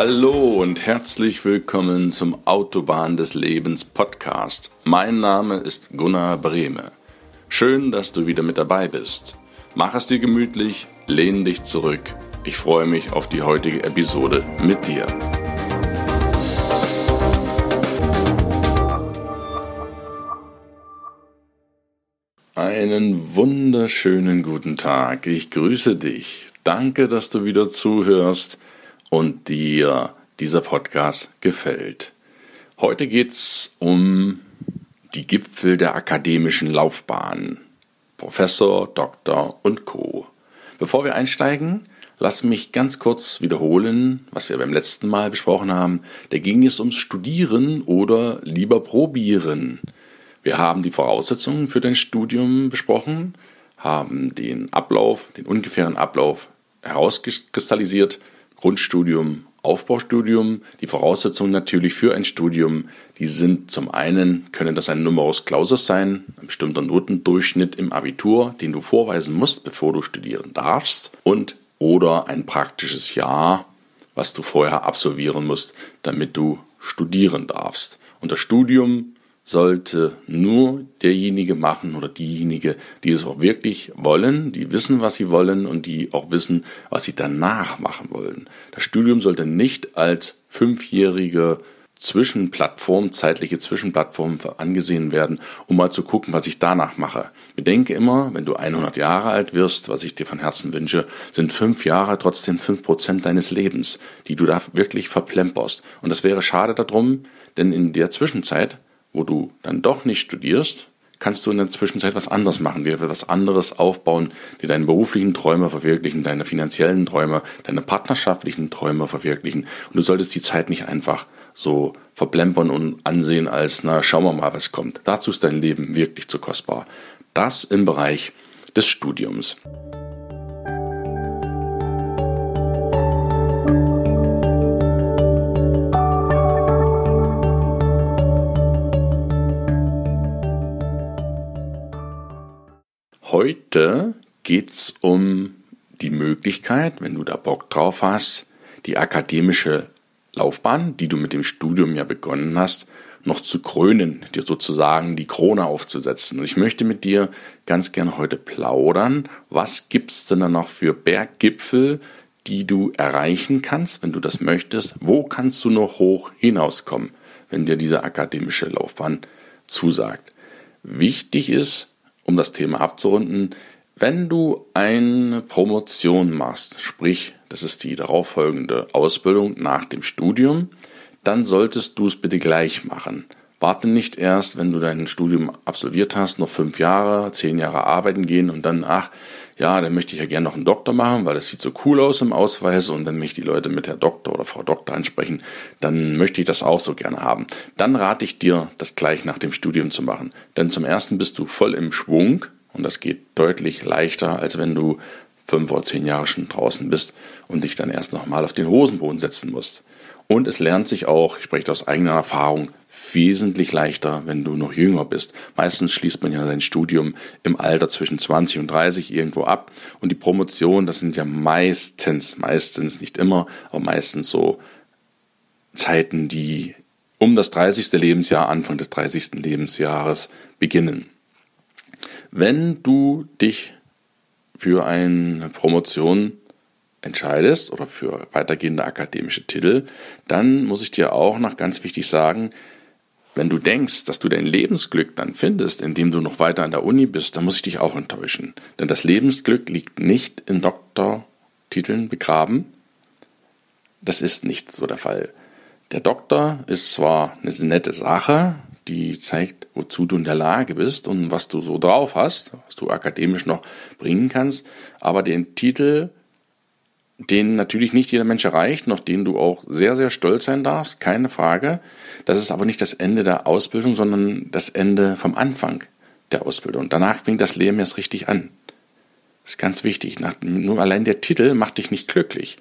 Hallo und herzlich willkommen zum Autobahn des Lebens Podcast. Mein Name ist Gunnar Brehme. Schön, dass du wieder mit dabei bist. Mach es dir gemütlich, lehn dich zurück. Ich freue mich auf die heutige Episode mit dir. Einen wunderschönen guten Tag. Ich grüße dich. Danke, dass du wieder zuhörst und dir dieser Podcast gefällt. Heute geht's um die Gipfel der akademischen Laufbahn. Professor, Doktor und Co. Bevor wir einsteigen, lass mich ganz kurz wiederholen, was wir beim letzten Mal besprochen haben. Da ging es ums Studieren oder lieber probieren. Wir haben die Voraussetzungen für dein Studium besprochen, haben den Ablauf, den ungefähren Ablauf herauskristallisiert Grundstudium, Aufbaustudium. Die Voraussetzungen natürlich für ein Studium, die sind zum einen, können das ein Numerus Clausus sein, ein bestimmter Notendurchschnitt im Abitur, den du vorweisen musst, bevor du studieren darfst, und oder ein praktisches Jahr, was du vorher absolvieren musst, damit du studieren darfst. Und das Studium sollte nur derjenige machen oder diejenige, die es auch wirklich wollen, die wissen, was sie wollen und die auch wissen, was sie danach machen wollen. Das Studium sollte nicht als fünfjährige Zwischenplattform, zeitliche Zwischenplattform angesehen werden, um mal zu gucken, was ich danach mache. Bedenke immer, wenn du 100 Jahre alt wirst, was ich dir von Herzen wünsche, sind fünf Jahre trotzdem fünf Prozent deines Lebens, die du da wirklich verplemperst. Und das wäre schade darum, denn in der Zwischenzeit wo du dann doch nicht studierst, kannst du in der Zwischenzeit was anderes machen, dir etwas anderes aufbauen, dir deine beruflichen Träume verwirklichen, deine finanziellen Träume, deine partnerschaftlichen Träume verwirklichen. Und du solltest die Zeit nicht einfach so verplempern und ansehen als, na, schauen wir mal, was kommt. Dazu ist dein Leben wirklich zu kostbar. Das im Bereich des Studiums. Heute geht's um die Möglichkeit, wenn du da Bock drauf hast, die akademische Laufbahn, die du mit dem Studium ja begonnen hast, noch zu krönen, dir sozusagen die Krone aufzusetzen. Und ich möchte mit dir ganz gerne heute plaudern. Was gibt's denn da noch für Berggipfel, die du erreichen kannst, wenn du das möchtest? Wo kannst du noch hoch hinauskommen, wenn dir diese akademische Laufbahn zusagt? Wichtig ist, um das Thema abzurunden, wenn du eine Promotion machst, sprich, das ist die darauffolgende Ausbildung nach dem Studium, dann solltest du es bitte gleich machen. Warte nicht erst, wenn du dein Studium absolviert hast, noch fünf Jahre, zehn Jahre arbeiten gehen und dann, ach, ja, dann möchte ich ja gerne noch einen Doktor machen, weil das sieht so cool aus im Ausweis und wenn mich die Leute mit Herr Doktor oder Frau Doktor ansprechen, dann möchte ich das auch so gerne haben. Dann rate ich dir, das gleich nach dem Studium zu machen. Denn zum ersten bist du voll im Schwung und das geht deutlich leichter, als wenn du fünf oder zehn Jahre schon draußen bist und dich dann erst nochmal auf den Hosenboden setzen musst. Und es lernt sich auch, ich spreche aus eigener Erfahrung, wesentlich leichter, wenn du noch jünger bist. Meistens schließt man ja sein Studium im Alter zwischen 20 und 30 irgendwo ab. Und die Promotion, das sind ja meistens, meistens nicht immer, aber meistens so Zeiten, die um das 30. Lebensjahr, Anfang des 30. Lebensjahres beginnen. Wenn du dich für eine Promotion entscheidest oder für weitergehende akademische Titel, dann muss ich dir auch noch ganz wichtig sagen, wenn du denkst, dass du dein Lebensglück dann findest, indem du noch weiter an der Uni bist, dann muss ich dich auch enttäuschen. Denn das Lebensglück liegt nicht in Doktortiteln begraben. Das ist nicht so der Fall. Der Doktor ist zwar eine nette Sache, die zeigt, wozu du in der Lage bist und was du so drauf hast, was du akademisch noch bringen kannst, aber den Titel den natürlich nicht jeder Mensch erreicht und auf den du auch sehr, sehr stolz sein darfst, keine Frage. Das ist aber nicht das Ende der Ausbildung, sondern das Ende vom Anfang der Ausbildung. Danach fängt das Leben erst richtig an. Das ist ganz wichtig. nur allein der Titel macht dich nicht glücklich.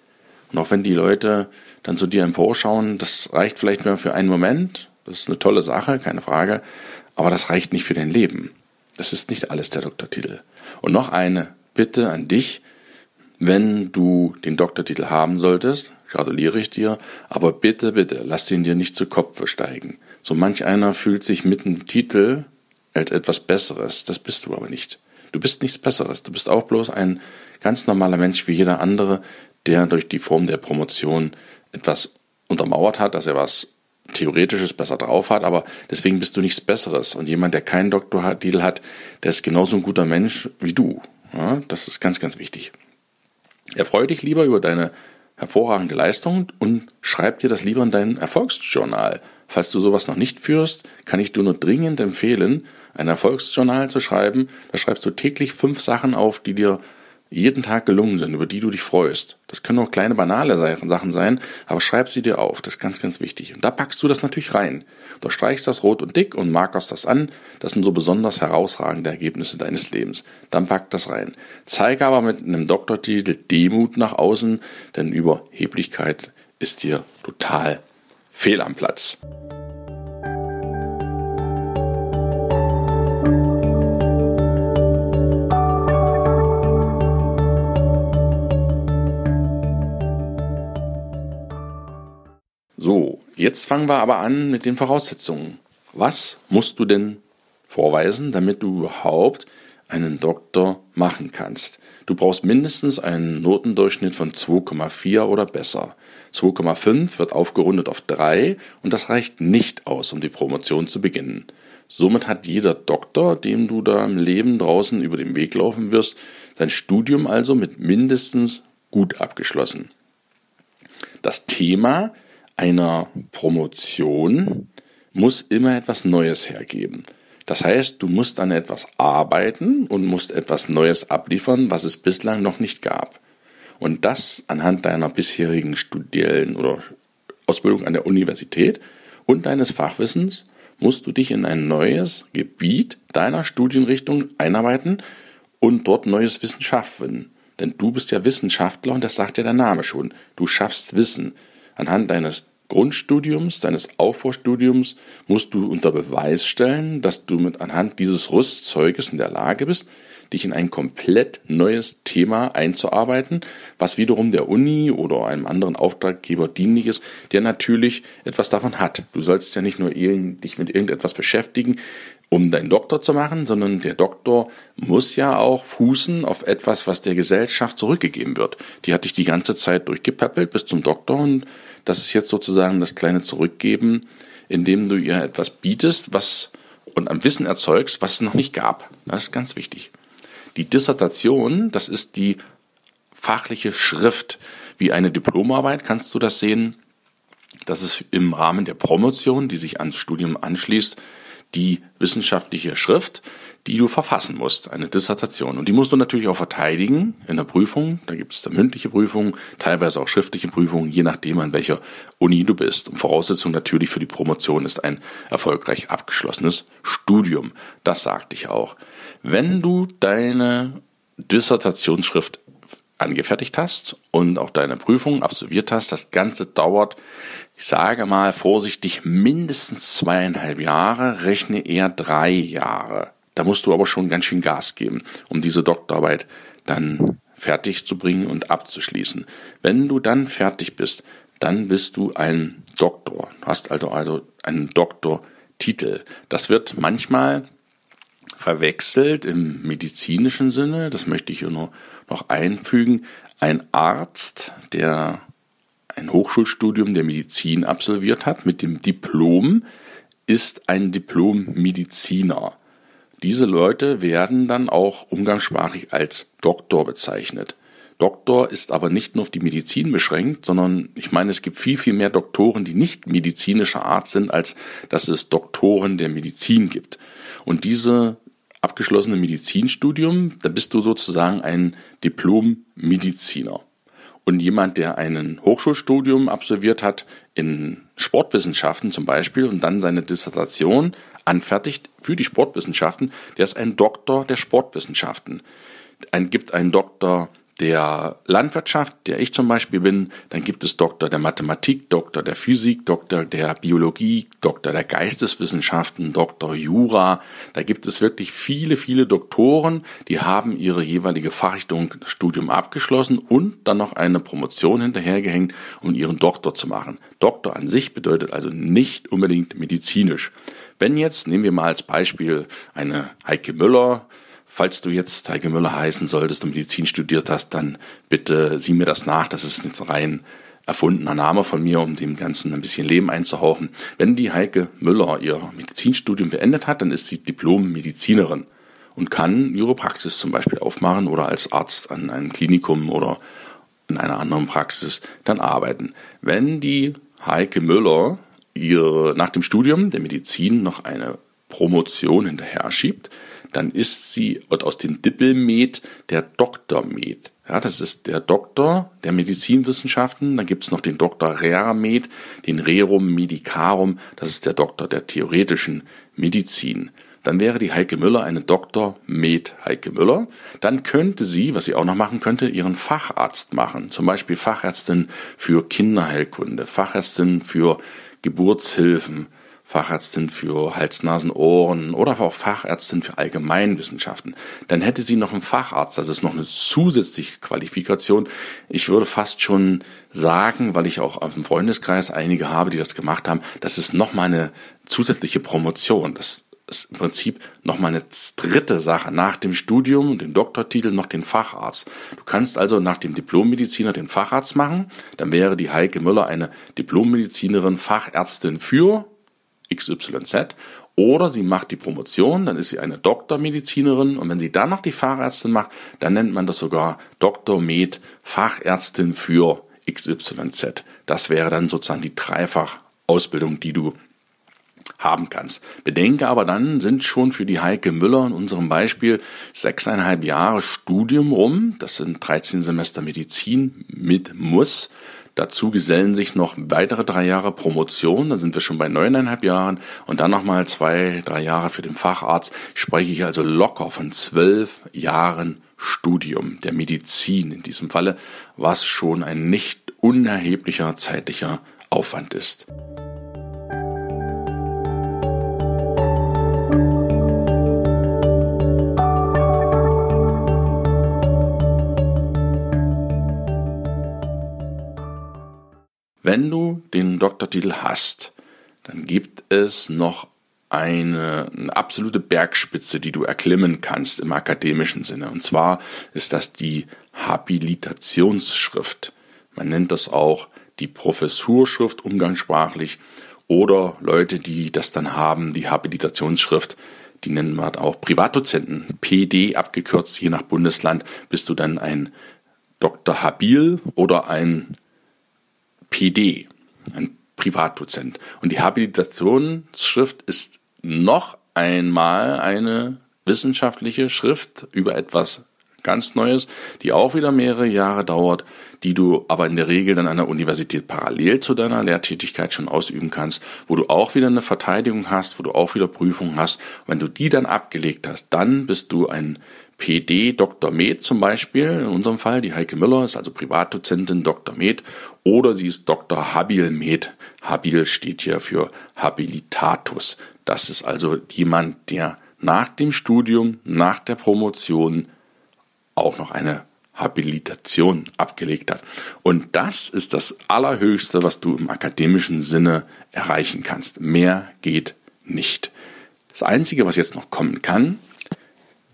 Und auch wenn die Leute dann zu dir emporschauen, das reicht vielleicht nur für einen Moment. Das ist eine tolle Sache, keine Frage. Aber das reicht nicht für dein Leben. Das ist nicht alles der Doktortitel. Und noch eine Bitte an dich, wenn du den Doktortitel haben solltest, gratuliere ich dir, aber bitte, bitte, lass den dir nicht zu Kopf steigen. So manch einer fühlt sich mit dem Titel als etwas Besseres, das bist du aber nicht. Du bist nichts Besseres, du bist auch bloß ein ganz normaler Mensch wie jeder andere, der durch die Form der Promotion etwas untermauert hat, dass er was Theoretisches besser drauf hat, aber deswegen bist du nichts Besseres. Und jemand, der keinen Doktortitel hat, der ist genauso ein guter Mensch wie du. Ja, das ist ganz, ganz wichtig. Erfreue dich lieber über deine hervorragende Leistung und schreib dir das lieber in dein Erfolgsjournal. Falls du sowas noch nicht führst, kann ich dir nur dringend empfehlen, ein Erfolgsjournal zu schreiben. Da schreibst du täglich fünf Sachen auf, die dir jeden Tag gelungen sind, über die du dich freust. Das können auch kleine banale Sachen sein, aber schreib sie dir auf. Das ist ganz, ganz wichtig. Und da packst du das natürlich rein. Du streichst das rot und dick und markerst das an. Das sind so besonders herausragende Ergebnisse deines Lebens. Dann pack das rein. Zeige aber mit einem Doktortitel Demut nach außen, denn Überheblichkeit ist dir total fehl am Platz. Jetzt fangen wir aber an mit den Voraussetzungen. Was musst du denn vorweisen, damit du überhaupt einen Doktor machen kannst? Du brauchst mindestens einen Notendurchschnitt von 2,4 oder besser. 2,5 wird aufgerundet auf 3 und das reicht nicht aus, um die Promotion zu beginnen. Somit hat jeder Doktor, dem du da im Leben draußen über den Weg laufen wirst, sein Studium also mit mindestens gut abgeschlossen. Das Thema einer Promotion muss immer etwas Neues hergeben. Das heißt, du musst an etwas arbeiten und musst etwas Neues abliefern, was es bislang noch nicht gab. Und das anhand deiner bisherigen Studien oder Ausbildung an der Universität und deines Fachwissens musst du dich in ein neues Gebiet deiner Studienrichtung einarbeiten und dort neues Wissen schaffen. Denn du bist ja Wissenschaftler und das sagt ja der Name schon. Du schaffst Wissen anhand deines Grundstudiums, deines Aufbaustudiums musst du unter Beweis stellen, dass du mit anhand dieses Rüstzeuges in der Lage bist, dich in ein komplett neues Thema einzuarbeiten, was wiederum der Uni oder einem anderen Auftraggeber dienlich ist, der natürlich etwas davon hat. Du sollst ja nicht nur dich mit irgendetwas beschäftigen, um deinen Doktor zu machen, sondern der Doktor muss ja auch fußen auf etwas, was der Gesellschaft zurückgegeben wird. Die hat dich die ganze Zeit durchgepäppelt bis zum Doktor und das ist jetzt sozusagen das kleine Zurückgeben, indem du ihr etwas bietest, was und ein Wissen erzeugst, was es noch nicht gab. Das ist ganz wichtig. Die Dissertation, das ist die fachliche Schrift. Wie eine Diplomarbeit kannst du das sehen. Das ist im Rahmen der Promotion, die sich ans Studium anschließt, die wissenschaftliche Schrift, die du verfassen musst, eine Dissertation. Und die musst du natürlich auch verteidigen in der Prüfung. Da gibt es da mündliche Prüfungen, teilweise auch schriftliche Prüfungen, je nachdem, an welcher Uni du bist. Und Voraussetzung natürlich für die Promotion ist ein erfolgreich abgeschlossenes Studium. Das sagte ich auch. Wenn du deine Dissertationsschrift angefertigt hast und auch deine Prüfung absolviert hast. Das Ganze dauert, ich sage mal vorsichtig, mindestens zweieinhalb Jahre, rechne eher drei Jahre. Da musst du aber schon ganz schön Gas geben, um diese Doktorarbeit dann fertig zu bringen und abzuschließen. Wenn du dann fertig bist, dann bist du ein Doktor. Du hast also, also einen Doktortitel. Das wird manchmal verwechselt im medizinischen Sinne, das möchte ich hier nur noch einfügen, ein Arzt, der ein Hochschulstudium der Medizin absolviert hat mit dem Diplom, ist ein Diplom-Mediziner. Diese Leute werden dann auch umgangssprachlich als Doktor bezeichnet. Doktor ist aber nicht nur auf die Medizin beschränkt, sondern ich meine, es gibt viel, viel mehr Doktoren, die nicht medizinischer Art sind, als dass es Doktoren der Medizin gibt. Und diese abgeschlossene Medizinstudium, da bist du sozusagen ein Diplom-Mediziner. Und jemand, der ein Hochschulstudium absolviert hat in Sportwissenschaften zum Beispiel und dann seine Dissertation anfertigt für die Sportwissenschaften, der ist ein Doktor der Sportwissenschaften. Ein, gibt einen Doktor der Landwirtschaft, der ich zum Beispiel bin, dann gibt es Doktor der Mathematik, Doktor der Physik, Doktor der Biologie, Doktor der Geisteswissenschaften, Doktor Jura. Da gibt es wirklich viele, viele Doktoren, die haben ihre jeweilige Fachrichtung Studium abgeschlossen und dann noch eine Promotion hinterhergehängt, um ihren Doktor zu machen. Doktor an sich bedeutet also nicht unbedingt medizinisch. Wenn jetzt, nehmen wir mal als Beispiel eine Heike Müller, Falls du jetzt Heike Müller heißen solltest und Medizin studiert hast, dann bitte sieh mir das nach. Das ist jetzt rein erfundener Name von mir, um dem Ganzen ein bisschen Leben einzuhauchen. Wenn die Heike Müller ihr Medizinstudium beendet hat, dann ist sie Diplom-Medizinerin und kann ihre Praxis zum Beispiel aufmachen oder als Arzt an einem Klinikum oder in einer anderen Praxis dann arbeiten. Wenn die Heike Müller ihre, nach dem Studium der Medizin noch eine Promotion hinterher schiebt, dann ist sie aus dem Dippelmed der Doktormed. Ja, das ist der Doktor der Medizinwissenschaften. Dann gibt es noch den Doktor Reramed, den Rerum Medicarum. Das ist der Doktor der theoretischen Medizin. Dann wäre die Heike Müller eine Doktor Med Heike Müller. Dann könnte sie, was sie auch noch machen könnte, ihren Facharzt machen. Zum Beispiel Fachärztin für Kinderheilkunde, Fachärztin für Geburtshilfen, Fachärztin für Hals, Nasen, Ohren oder auch Fachärztin für Allgemeinwissenschaften. Dann hätte sie noch einen Facharzt, das ist noch eine zusätzliche Qualifikation. Ich würde fast schon sagen, weil ich auch auf dem Freundeskreis einige habe, die das gemacht haben, das ist nochmal eine zusätzliche Promotion. Das ist im Prinzip nochmal eine dritte Sache. Nach dem Studium dem Doktortitel noch den Facharzt. Du kannst also nach dem Diplommediziner den Facharzt machen. Dann wäre die Heike Müller eine Diplommedizinerin, Fachärztin für XYZ oder sie macht die Promotion, dann ist sie eine Doktormedizinerin und wenn sie dann noch die Fachärztin macht, dann nennt man das sogar Doktor Med Fachärztin für XYZ. Das wäre dann sozusagen die Dreifach-Ausbildung, die du haben kannst. Bedenke aber dann sind schon für die Heike Müller in unserem Beispiel sechseinhalb Jahre Studium rum. Das sind 13 Semester Medizin mit Muss. Dazu gesellen sich noch weitere drei Jahre Promotion, da sind wir schon bei neuneinhalb Jahren und dann nochmal zwei, drei Jahre für den Facharzt. Spreche ich also locker von zwölf Jahren Studium der Medizin in diesem Falle, was schon ein nicht unerheblicher zeitlicher Aufwand ist. Wenn du den Doktortitel hast, dann gibt es noch eine, eine, absolute Bergspitze, die du erklimmen kannst im akademischen Sinne. Und zwar ist das die Habilitationsschrift. Man nennt das auch die Professurschrift umgangssprachlich oder Leute, die das dann haben, die Habilitationsschrift, die nennen wir auch Privatdozenten, PD abgekürzt, je nach Bundesland bist du dann ein Dr. Habil oder ein PD, ein Privatdozent. Und die Habilitationsschrift ist noch einmal eine wissenschaftliche Schrift über etwas ganz Neues, die auch wieder mehrere Jahre dauert, die du aber in der Regel dann an der Universität parallel zu deiner Lehrtätigkeit schon ausüben kannst, wo du auch wieder eine Verteidigung hast, wo du auch wieder Prüfungen hast. wenn du die dann abgelegt hast, dann bist du ein PD Dr. Med zum Beispiel, in unserem Fall, die Heike Müller ist also Privatdozentin Dr. Med oder sie ist Dr. Habil Med. Habil steht hier für Habilitatus. Das ist also jemand, der nach dem Studium, nach der Promotion auch noch eine Habilitation abgelegt hat. Und das ist das Allerhöchste, was du im akademischen Sinne erreichen kannst. Mehr geht nicht. Das Einzige, was jetzt noch kommen kann,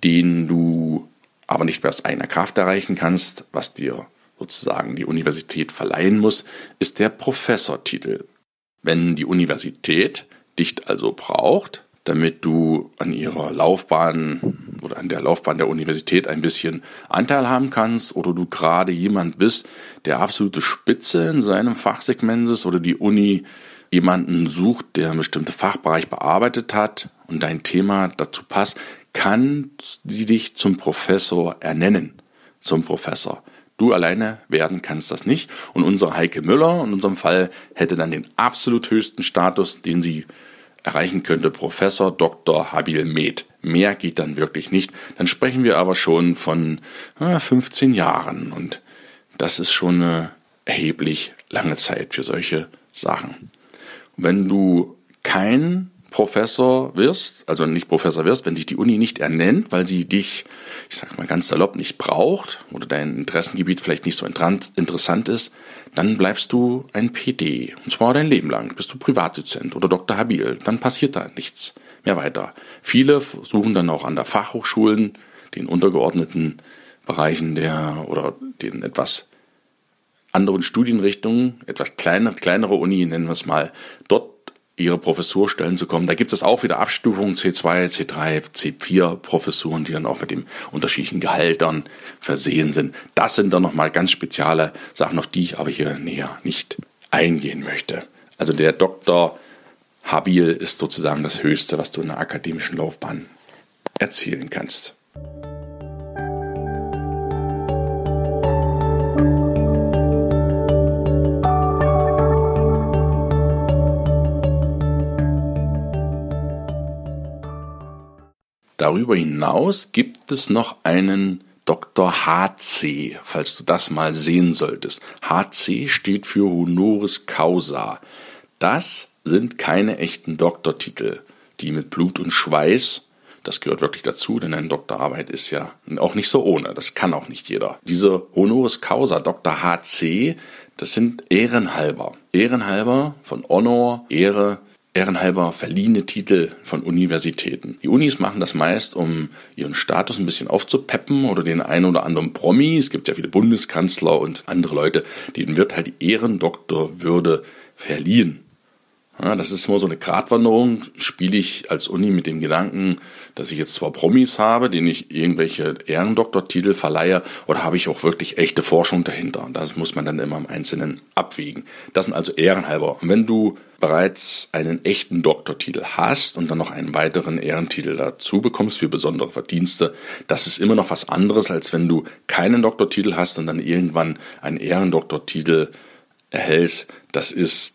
den du aber nicht mehr aus eigener Kraft erreichen kannst, was dir sozusagen die Universität verleihen muss, ist der Professortitel. Wenn die Universität dich also braucht, damit du an ihrer Laufbahn oder an der Laufbahn der Universität ein bisschen Anteil haben kannst oder du gerade jemand bist, der absolute Spitze in seinem Fachsegment ist oder die Uni jemanden sucht, der einen bestimmten Fachbereich bearbeitet hat und dein Thema dazu passt, kann sie dich zum Professor ernennen, zum Professor. Du alleine werden kannst das nicht. Und unsere Heike Müller in unserem Fall hätte dann den absolut höchsten Status, den sie erreichen könnte Professor Dr. Habil Med. Mehr geht dann wirklich nicht. Dann sprechen wir aber schon von äh, 15 Jahren und das ist schon eine erheblich lange Zeit für solche Sachen. Wenn du kein Professor wirst, also nicht Professor wirst, wenn dich die Uni nicht ernennt, weil sie dich, ich sag mal ganz salopp, nicht braucht oder dein Interessengebiet vielleicht nicht so interessant ist, dann bleibst du ein PD. Und zwar dein Leben lang. Bist du Privatdozent oder Dr. Habil. Dann passiert da nichts mehr weiter. Viele suchen dann auch an der Fachhochschulen, den untergeordneten Bereichen der oder den etwas anderen Studienrichtungen, etwas kleinere, kleinere Uni, nennen wir es mal, dort ihre Professurstellen zu kommen. Da gibt es auch wieder Abstufungen C2, C3, C4 Professuren, die dann auch mit dem unterschiedlichen Gehältern versehen sind. Das sind dann nochmal ganz spezielle Sachen, auf die ich aber hier näher nicht eingehen möchte. Also der Doktor Habil ist sozusagen das Höchste, was du in der akademischen Laufbahn erzielen kannst. Darüber hinaus gibt es noch einen Dr. HC, falls du das mal sehen solltest. HC steht für Honoris Causa. Das sind keine echten Doktortitel, die mit Blut und Schweiß, das gehört wirklich dazu, denn eine Doktorarbeit ist ja auch nicht so ohne, das kann auch nicht jeder. Diese Honoris Causa Dr. HC, das sind ehrenhalber. Ehrenhalber von Honor, Ehre, ehrenhalber verliehene Titel von Universitäten. Die Unis machen das meist, um ihren Status ein bisschen aufzupeppen oder den einen oder anderen Promi. Es gibt ja viele Bundeskanzler und andere Leute, denen wird halt die Ehrendoktorwürde verliehen. Ja, das ist immer so eine Gratwanderung. Spiele ich als Uni mit dem Gedanken, dass ich jetzt zwar Promis habe, denen ich irgendwelche Ehrendoktortitel verleihe, oder habe ich auch wirklich echte Forschung dahinter? Und das muss man dann immer im Einzelnen abwiegen. Das sind also ehrenhalber. Und wenn du bereits einen echten Doktortitel hast und dann noch einen weiteren Ehrentitel dazu bekommst für besondere Verdienste, das ist immer noch was anderes, als wenn du keinen Doktortitel hast und dann irgendwann einen Ehrendoktortitel erhältst. Das ist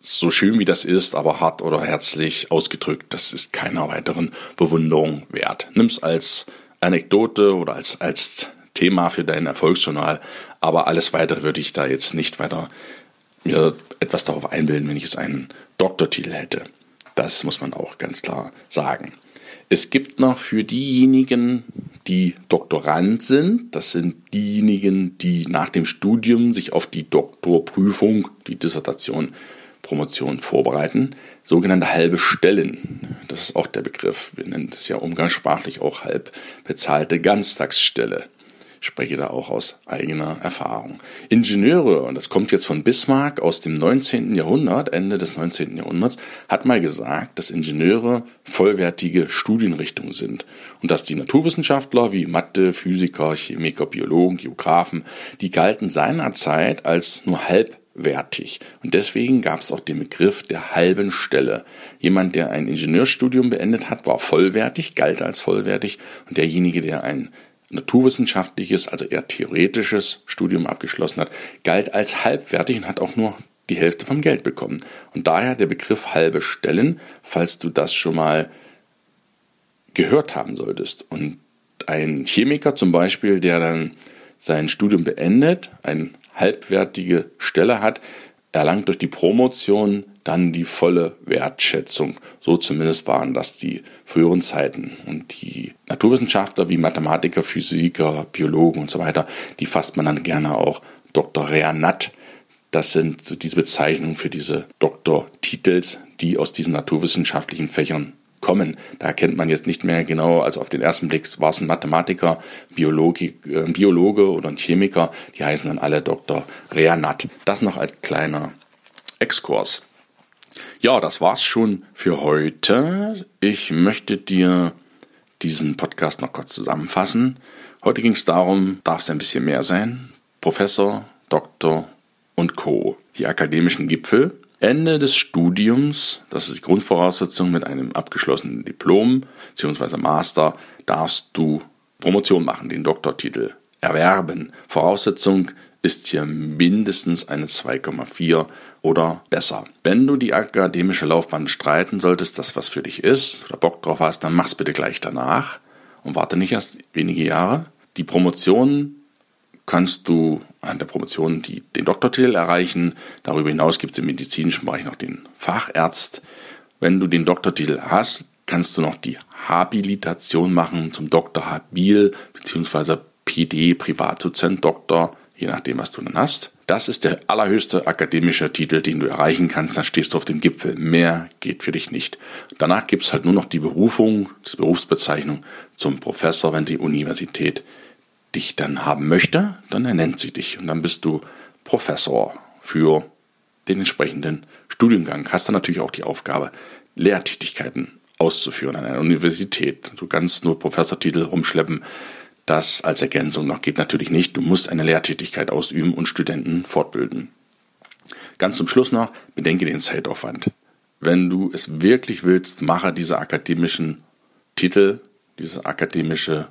so schön wie das ist, aber hart oder herzlich ausgedrückt, das ist keiner weiteren Bewunderung wert. Nimm's als Anekdote oder als, als Thema für dein Erfolgsjournal, aber alles weitere würde ich da jetzt nicht weiter mir etwas darauf einbilden, wenn ich jetzt einen Doktortitel hätte. Das muss man auch ganz klar sagen. Es gibt noch für diejenigen, die Doktorand sind, das sind diejenigen, die nach dem Studium sich auf die Doktorprüfung, die Dissertation Promotion vorbereiten. Sogenannte halbe Stellen, das ist auch der Begriff. Wir nennen das ja umgangssprachlich auch halb bezahlte Ganztagsstelle. Ich spreche da auch aus eigener Erfahrung. Ingenieure, und das kommt jetzt von Bismarck aus dem 19. Jahrhundert, Ende des 19. Jahrhunderts, hat mal gesagt, dass Ingenieure vollwertige Studienrichtungen sind und dass die Naturwissenschaftler wie Mathe, Physiker, Chemiker, Biologen, Geografen, die galten seinerzeit als nur halb wertig. Und deswegen gab es auch den Begriff der halben Stelle. Jemand, der ein Ingenieurstudium beendet hat, war vollwertig, galt als vollwertig. Und derjenige, der ein naturwissenschaftliches, also eher theoretisches Studium abgeschlossen hat, galt als halbwertig und hat auch nur die Hälfte vom Geld bekommen. Und daher der Begriff halbe Stellen, falls du das schon mal gehört haben solltest. Und ein Chemiker zum Beispiel, der dann sein Studium beendet, ein halbwertige Stelle hat, erlangt durch die Promotion dann die volle Wertschätzung. So zumindest waren das die früheren Zeiten. Und die Naturwissenschaftler wie Mathematiker, Physiker, Biologen und so weiter, die fasst man dann gerne auch Doktoreanat. Das sind so diese Bezeichnungen für diese Doktortitels, die aus diesen naturwissenschaftlichen Fächern kommen. Da erkennt man jetzt nicht mehr genau, also auf den ersten Blick war es ein Mathematiker, Biologi, äh, Biologe oder ein Chemiker, die heißen dann alle Dr. Reanat. Das noch als kleiner Exkurs. Ja, das war's schon für heute. Ich möchte dir diesen Podcast noch kurz zusammenfassen. Heute ging es darum, darf es ein bisschen mehr sein? Professor, Doktor und Co. Die akademischen Gipfel Ende des Studiums, das ist die Grundvoraussetzung mit einem abgeschlossenen Diplom bzw. Master, darfst du Promotion machen, den Doktortitel erwerben. Voraussetzung ist hier mindestens eine 2,4 oder besser. Wenn du die akademische Laufbahn bestreiten solltest, das was für dich ist oder Bock drauf hast, dann mach's bitte gleich danach und warte nicht erst wenige Jahre. Die Promotion kannst du an der Promotion die, den Doktortitel erreichen. Darüber hinaus gibt es im medizinischen Bereich noch den Facharzt. Wenn du den Doktortitel hast, kannst du noch die Habilitation machen zum Doktor Habil bzw. PD, Privatdozent, Doktor, je nachdem, was du dann hast. Das ist der allerhöchste akademische Titel, den du erreichen kannst. Dann stehst du auf dem Gipfel. Mehr geht für dich nicht. Danach gibt es halt nur noch die Berufung, die Berufsbezeichnung zum Professor, wenn die Universität dich dann haben möchte, dann ernennt sie dich und dann bist du Professor für den entsprechenden Studiengang. Hast dann natürlich auch die Aufgabe, Lehrtätigkeiten auszuführen an einer Universität. Du kannst nur Professortitel rumschleppen. Das als Ergänzung noch geht natürlich nicht. Du musst eine Lehrtätigkeit ausüben und Studenten fortbilden. Ganz zum Schluss noch, bedenke den Zeitaufwand. Wenn du es wirklich willst, mache diese akademischen Titel, diese akademische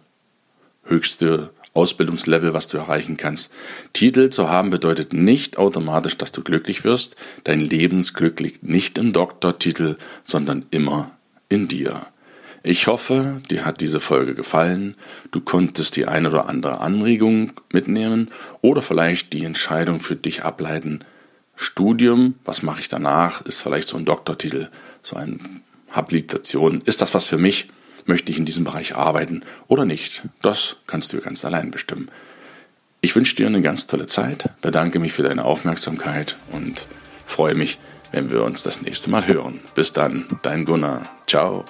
höchste Ausbildungslevel, was du erreichen kannst. Titel zu haben bedeutet nicht automatisch, dass du glücklich wirst. Dein Lebensglück liegt nicht im Doktortitel, sondern immer in dir. Ich hoffe, dir hat diese Folge gefallen. Du konntest die eine oder andere Anregung mitnehmen oder vielleicht die Entscheidung für dich ableiten. Studium, was mache ich danach? Ist vielleicht so ein Doktortitel, so eine Habilitation. Ist das was für mich? Möchte ich in diesem Bereich arbeiten oder nicht? Das kannst du ganz allein bestimmen. Ich wünsche dir eine ganz tolle Zeit, bedanke mich für deine Aufmerksamkeit und freue mich, wenn wir uns das nächste Mal hören. Bis dann, dein Gunnar. Ciao.